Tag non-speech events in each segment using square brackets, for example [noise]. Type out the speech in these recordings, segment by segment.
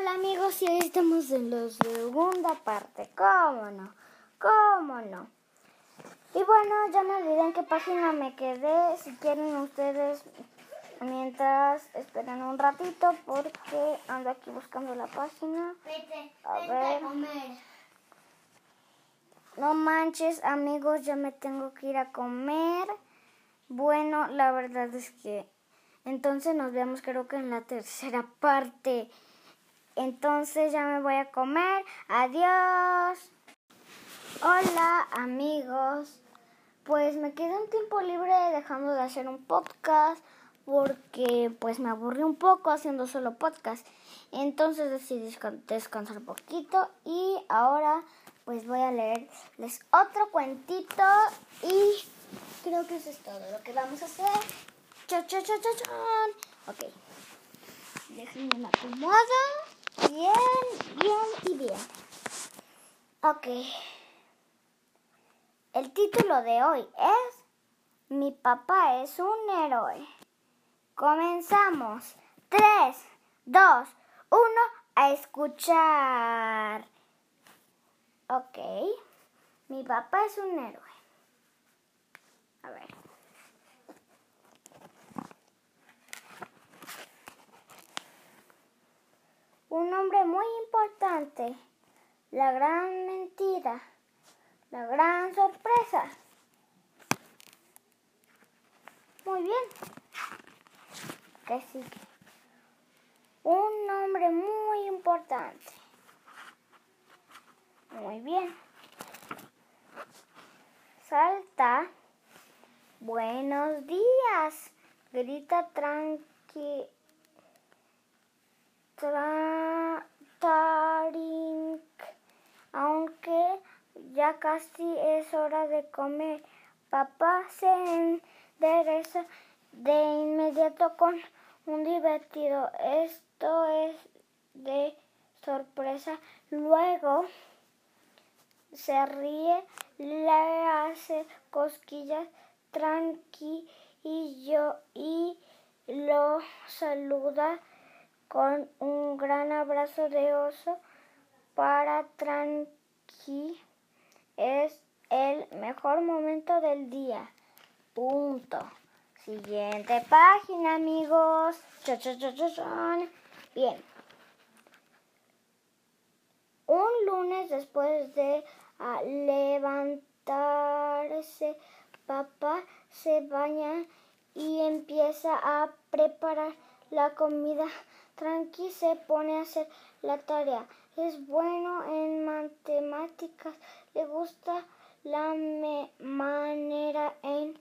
Hola amigos, y hoy estamos en la segunda parte. ¿Cómo no? ¿Cómo no? Y bueno, ya me olvidé en qué página me quedé. Si quieren ustedes, mientras esperen un ratito, porque ando aquí buscando la página. Vete, A ver. No manches, amigos, ya me tengo que ir a comer. Bueno, la verdad es que entonces nos vemos creo que en la tercera parte. Entonces ya me voy a comer. Adiós. Hola, amigos. Pues me quedé un tiempo libre dejando de hacer un podcast porque pues me aburrí un poco haciendo solo podcast. Entonces decidí descan- descansar un poquito y ahora pues voy a leerles otro cuentito y creo que eso es todo lo que vamos a hacer. Cha, cha, cha, chan. Ok. Déjenme me acomodo. Bien, bien y bien. Ok. El título de hoy es Mi papá es un héroe. Comenzamos. 3, 2, 1, a escuchar. Ok. Mi papá es un héroe. A ver. Un hombre muy importante. La gran mentira. La gran sorpresa. Muy bien. ¿Qué sigue? Un hombre muy importante. Muy bien. Salta. Buenos días. Grita tranqui. Tarink. Aunque ya casi es hora de comer. Papá se endereza de inmediato con un divertido. Esto es de sorpresa. Luego se ríe, le hace cosquillas tranqui y yo y lo saluda con un gran abrazo de oso para tranqui es el mejor momento del día. Punto. Siguiente página, amigos. Bien. Un lunes después de ah, levantarse, papá se baña y empieza a preparar la comida. Tranqui se pone a hacer la tarea. Es bueno en matemáticas. Le gusta la manera en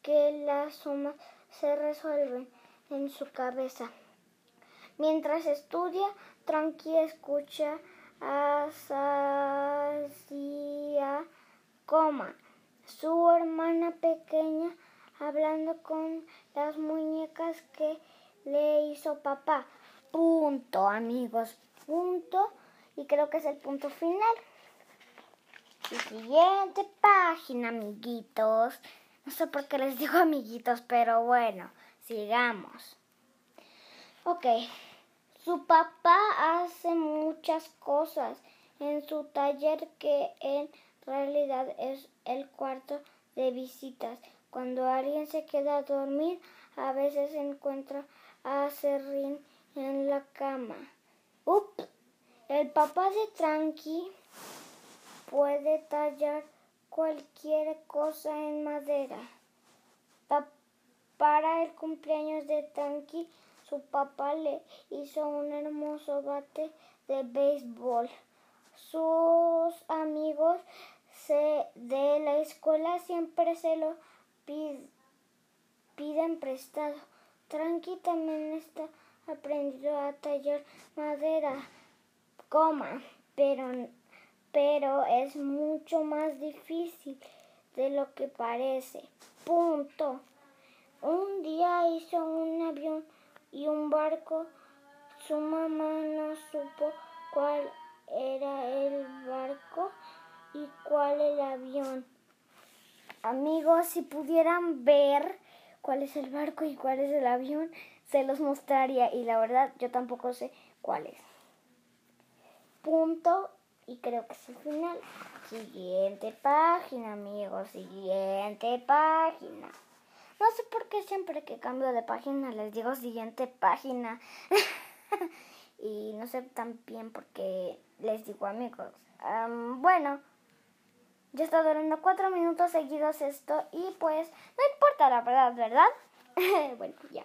que las sumas se resuelven en su cabeza. Mientras estudia, Tranqui escucha a Sasia, coma, su hermana pequeña, hablando con las muñecas que le hizo papá. Punto, amigos, punto. Y creo que es el punto final. Siguiente página, amiguitos. No sé por qué les digo amiguitos, pero bueno, sigamos. Ok, su papá hace muchas cosas en su taller que en realidad es el cuarto de visitas. Cuando alguien se queda a dormir, a veces encuentra a Serrín en la cama. El papá de Tranqui puede tallar cualquier cosa en madera. Pa- para el cumpleaños de Tranqui, su papá le hizo un hermoso bate de béisbol. Sus amigos de la escuela siempre se lo pi- piden prestado. Tranqui también está aprendiendo a tallar madera, coma, pero pero es mucho más difícil de lo que parece. Punto. Un día hizo un avión y un barco. Su mamá no supo cuál era el barco y cuál el avión. Amigos, si pudieran ver cuál es el barco y cuál es el avión, se los mostraría y la verdad yo tampoco sé cuál es. punto y creo que es el final. Siguiente página, amigos, siguiente página. No sé por qué siempre que cambio de página les digo siguiente página. [laughs] y no sé tan bien por qué les digo amigos. bueno, ya está durando cuatro minutos seguidos esto y pues no importa la verdad, ¿verdad? [laughs] bueno, ya.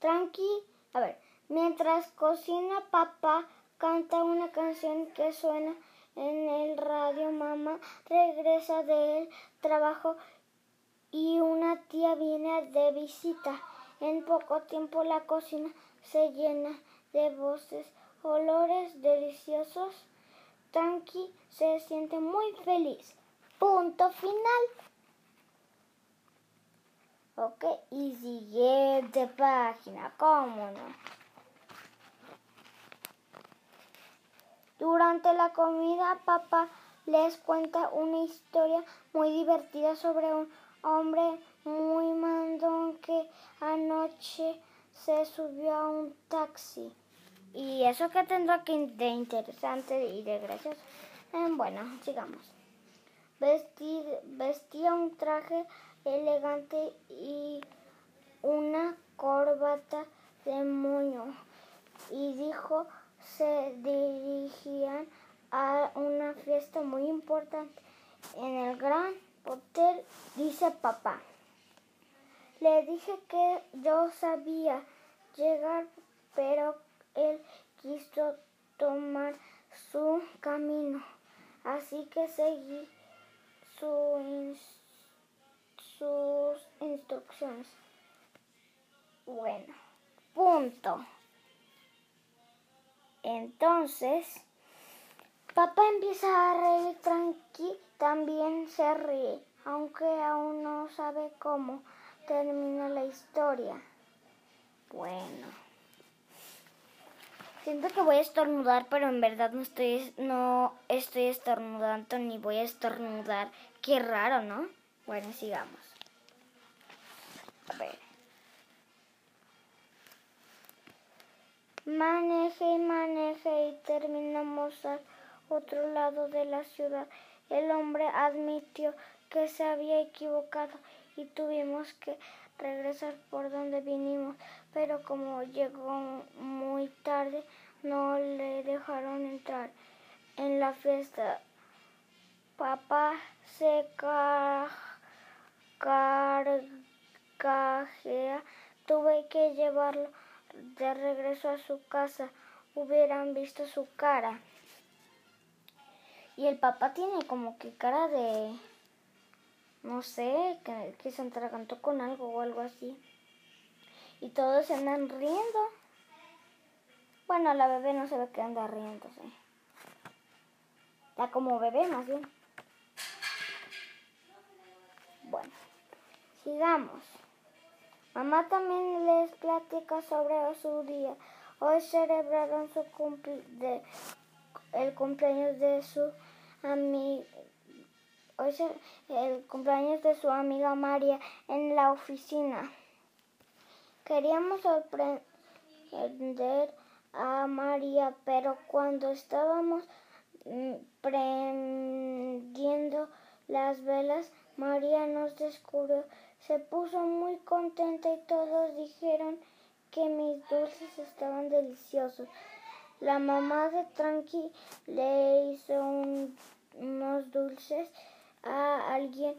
Tranqui, a ver, mientras cocina papá canta una canción que suena en el radio, mamá regresa del trabajo y una tía viene de visita. En poco tiempo la cocina se llena de voces, olores deliciosos. Tranqui se siente muy feliz. Punto final. Ok, y siguiente página, ¿cómo no? Durante la comida, papá les cuenta una historia muy divertida sobre un hombre muy mandón que anoche se subió a un taxi. ¿Y eso que tendrá que de interesante y de gracioso? Eh, bueno, sigamos. vestía un traje elegante y una corbata de moño y dijo se dirigían a una fiesta muy importante en el gran hotel, dice papá. Le dije que yo sabía llegar, pero él quiso tomar su camino, así que seguí su sus instrucciones. Bueno, punto. Entonces, papá empieza a reír tranqui, también se ríe, aunque aún no sabe cómo termina la historia. Bueno. Siento que voy a estornudar, pero en verdad no estoy, no estoy estornudando ni voy a estornudar. Qué raro, ¿no? Bueno, sigamos. Maneje y maneje y terminamos al otro lado de la ciudad. El hombre admitió que se había equivocado y tuvimos que regresar por donde vinimos, pero como llegó muy tarde no le dejaron entrar en la fiesta. Papá se carcajea, tuve que llevarlo de regreso a su casa. Hubieran visto su cara. Y el papá tiene como que cara de... No sé, que, se entregantó con algo o algo así. Y todos se andan riendo. Bueno, la bebé no se ve que anda riéndose. Está como bebé más bien. Bueno, sigamos. Mamá también les platica sobre su día. Hoy celebraron su cumpleaños de su amiga. Hoy el cumpleaños de su amiga María en la oficina. Queríamos sorprender a María, pero cuando estábamos mm, prendiendo las velas, María nos descubrió se puso muy contenta y todos dijeron que mis dulces estaban deliciosos. La mamá de Tranqui le hizo unos dulces a alguien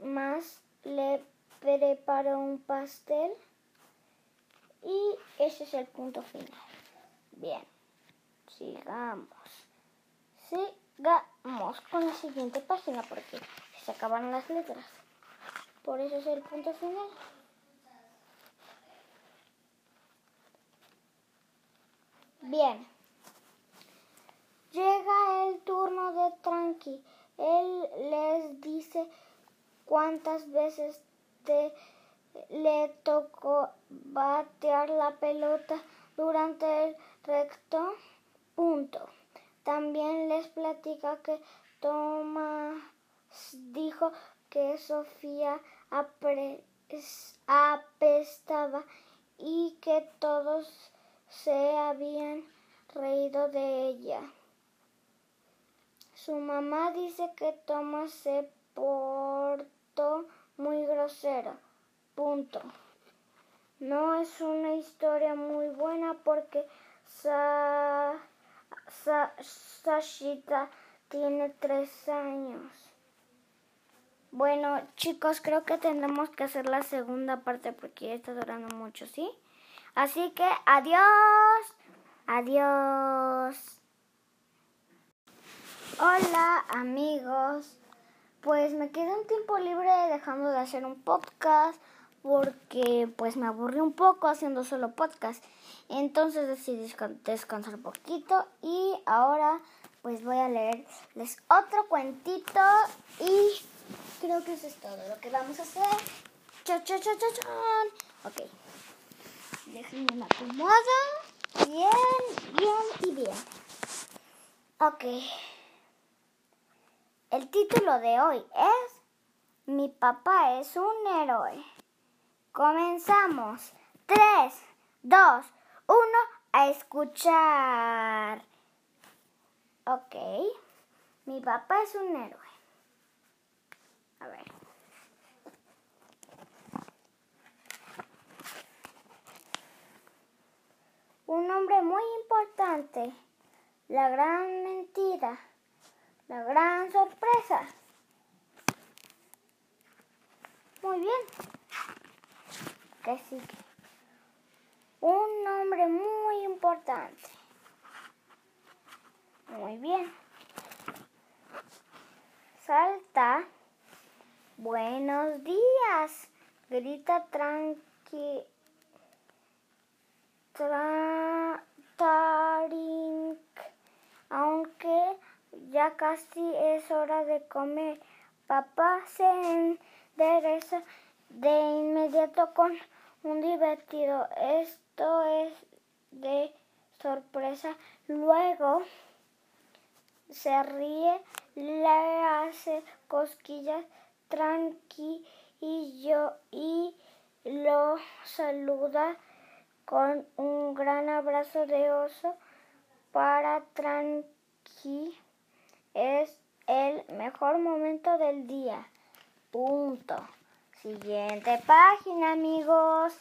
más, le preparó un pastel y ese es el punto final. Bien, sigamos. Sigamos con la siguiente página porque se acabaron las letras. Por eso es el punto final. Bien. Llega el turno de Tranqui. Él les dice cuántas veces te, le tocó batear la pelota durante el recto punto. También les platica que Tomás dijo que Sofía apestaba y que todos se habían reído de ella. Su mamá dice que Thomas se portó muy grosero. Punto. No es una historia muy buena porque Sashita tiene tres años. Bueno, chicos, creo que tendremos que hacer la segunda parte porque ya está durando mucho, ¿sí? Así que adiós. Adiós. Hola, amigos. Pues me quedé un tiempo libre dejando de hacer un podcast porque pues me aburrí un poco haciendo solo podcast. Entonces decidí descansar un poquito y ahora pues voy a leerles otro cuentito y creo que eso es todo lo que vamos a hacer. Cha, cha, cha, cha, Ok. Déjenme me acomodo. Bien, bien y bien. Ok. El título de hoy es Mi papá es un héroe. Comenzamos. 3, 2, 1, a escuchar. Ok. Mi papá es un héroe. A ver. Un hombre muy importante. La gran mentira. La gran sorpresa. Muy bien que sigue. Un nombre muy importante. Muy bien. Salta. Buenos días. Grita tranqui. Aunque ya casi es hora de comer. Papá se endereza de inmediato con un divertido. Esto es de sorpresa. Luego se ríe, le hace cosquillas tranqui y yo y lo saluda con un gran abrazo de oso para tranqui. Es el mejor momento del día. Punto. Siguiente página, amigos.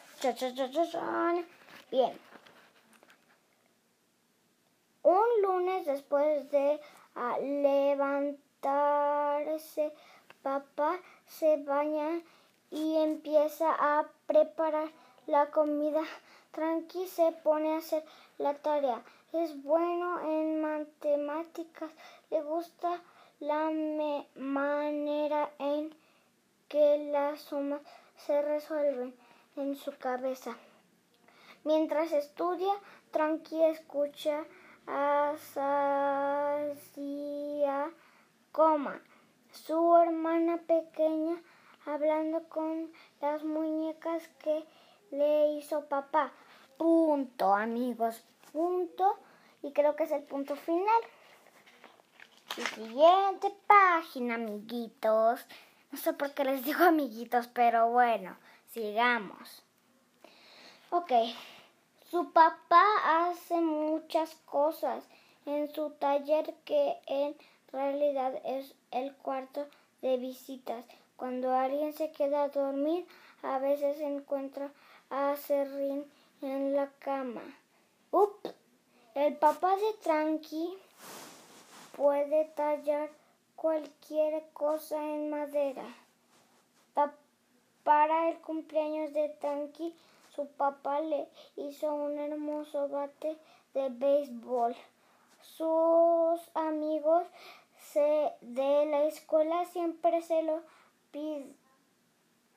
Bien. Un lunes después de levantarse, papá se baña y empieza a preparar la comida. Tranqui se pone a hacer la tarea. Es bueno en matemáticas. Le gusta la manera en que las sumas se resuelven en su cabeza. Mientras estudia, Tranqui escucha a Sasia, coma, su hermana pequeña, hablando con las muñecas que le hizo papá. Punto, amigos, punto. Y creo que es el punto final. siguiente página, amiguitos. No sé por qué les digo amiguitos, pero bueno, sigamos. Ok, su papá hace muchas cosas en su taller que en realidad es el cuarto de visitas. Cuando alguien se queda a dormir, a veces encuentra a Serrín en la cama. Ups, el papá de Tranqui puede tallar cualquier cosa en madera. para el cumpleaños de Tanky, su papá le hizo un hermoso bate de béisbol. Sus amigos de la escuela siempre se lo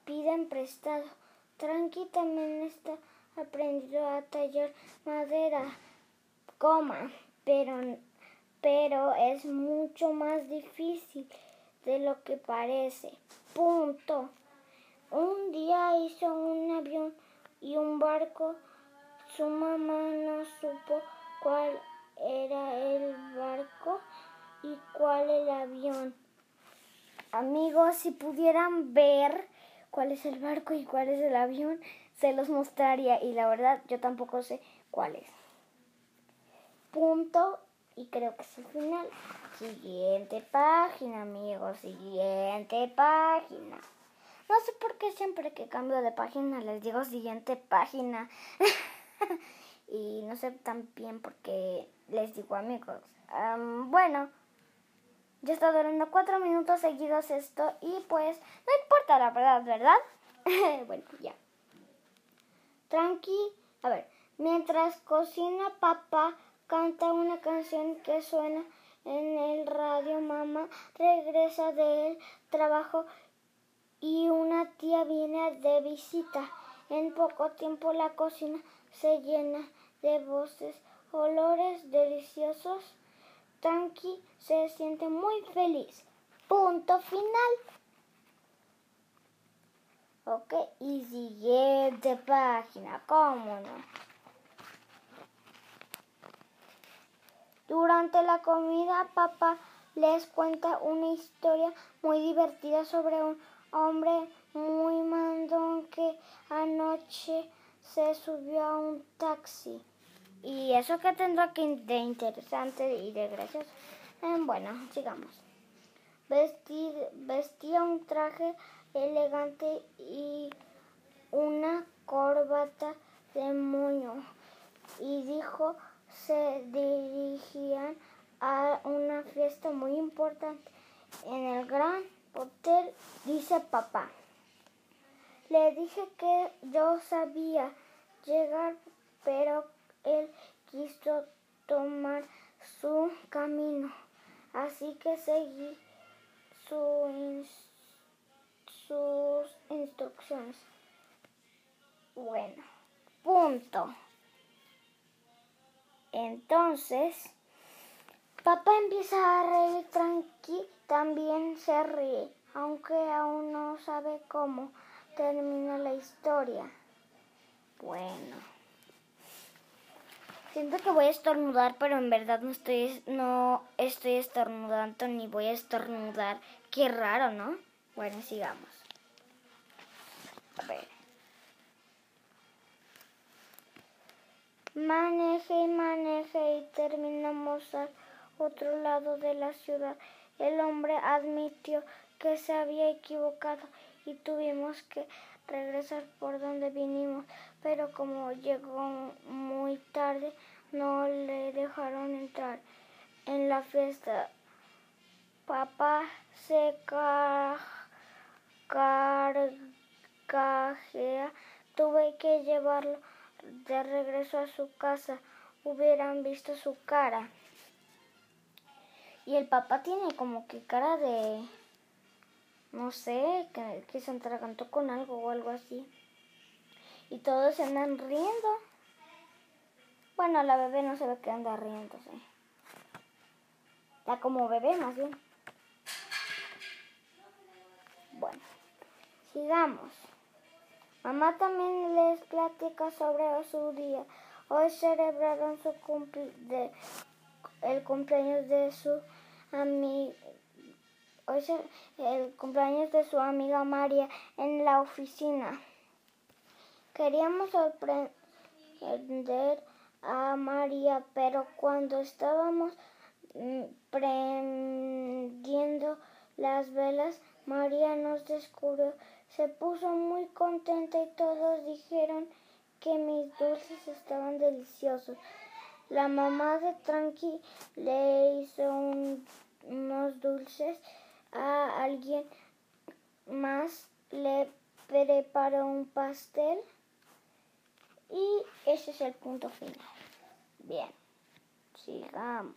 piden prestado. Tranqui también está aprendiendo a tallar madera, coma, pero pero es mucho más difícil de lo que parece. Punto. Un día hizo un avión y un barco. Su mamá no supo cuál era el barco y cuál el avión. Amigos, si pudieran ver cuál es el barco y cuál es el avión, se los mostraría y la verdad yo tampoco sé cuál es. punto y creo que es el final. Siguiente página, amigos, siguiente página. No sé por qué siempre que cambio de página les digo siguiente página. [laughs] y no sé también por qué les digo amigos. bueno, ya está durando cuatro minutos seguidos esto y pues no importa la verdad, ¿verdad? [laughs] bueno, ya. Tranqui, a ver, mientras cocina papá canta una canción que suena en el radio, mamá regresa del trabajo y una tía viene de visita. En poco tiempo la cocina se llena de voces, olores deliciosos. Tanky se siente muy feliz. Punto final. Ok, y siguiente página, ¿cómo no? Durante la comida, papá les cuenta una historia muy divertida sobre un hombre muy mandón que anoche se subió a un taxi. ¿Y eso que tendrá que de interesante y de gracioso? Eh, bueno, sigamos. vestía un traje elegante y una corbata de moño y dijo se dirigían a una fiesta muy importante en el gran hotel, dice papá. Le dije que yo sabía llegar, pero él quiso tomar su camino, así que seguí sus instrucciones. Bueno, punto. Entonces, papá empieza a reír tranqui, también se ríe, aunque aún no sabe cómo termina la historia. Bueno. Siento que voy a estornudar, pero en verdad no estoy, no estoy estornudando ni voy a estornudar. Qué raro, ¿no? Bueno, sigamos. A ver. Maneje y maneje y terminamos al otro lado de la ciudad. El hombre admitió que se había equivocado y tuvimos que regresar por donde vinimos, pero como llegó muy tarde no le dejaron entrar en la fiesta. Papá se carcajea, tuve que llevarlo de regreso a su casa hubieran visto su cara. Y el papá tiene como que cara de, no sé, que, se entregantó con algo o algo así. Y todos se andan riendo. Bueno, la bebé no se ve que anda riéndose. Está como bebé más bien. Bueno, sigamos. Mamá también les platica sobre su día. Hoy celebraron su de, el cumpleaños de su amiga. Hoy el cumpleaños de su amiga María en la oficina. Queríamos sorprender a María, pero cuando estábamos mm, prendiendo las velas, María nos descubrió se puso muy contenta y todos dijeron que mis dulces estaban deliciosos. La mamá de Tranqui le hizo unos dulces a alguien más, le preparó un pastel y ese es el punto final. Bien, sigamos.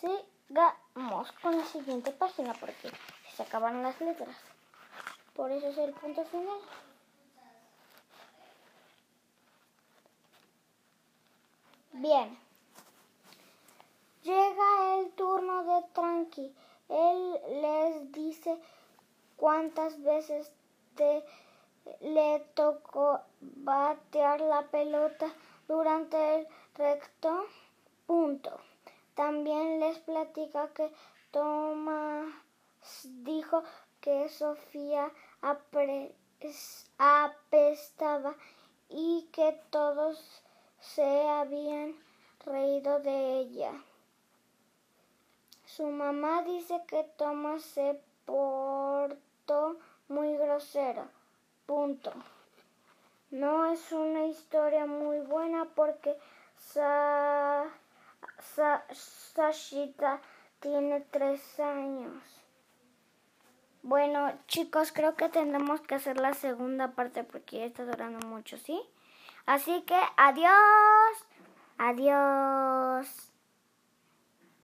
Sigamos con la siguiente página porque se acabaron las letras. Por eso es el punto final. Bien. Llega el turno de Tranqui. Él les dice cuántas veces te le tocó batear la pelota durante el recto punto. También les platica que Tomás dijo que Sofía apestaba y que todos se habían reído de ella. Su mamá dice que Thomas se portó muy grosero. Punto. No es una historia muy buena porque Sashita tiene tres años. Bueno, chicos, creo que tendremos que hacer la segunda parte porque ya está durando mucho, ¿sí? Así que adiós. Adiós.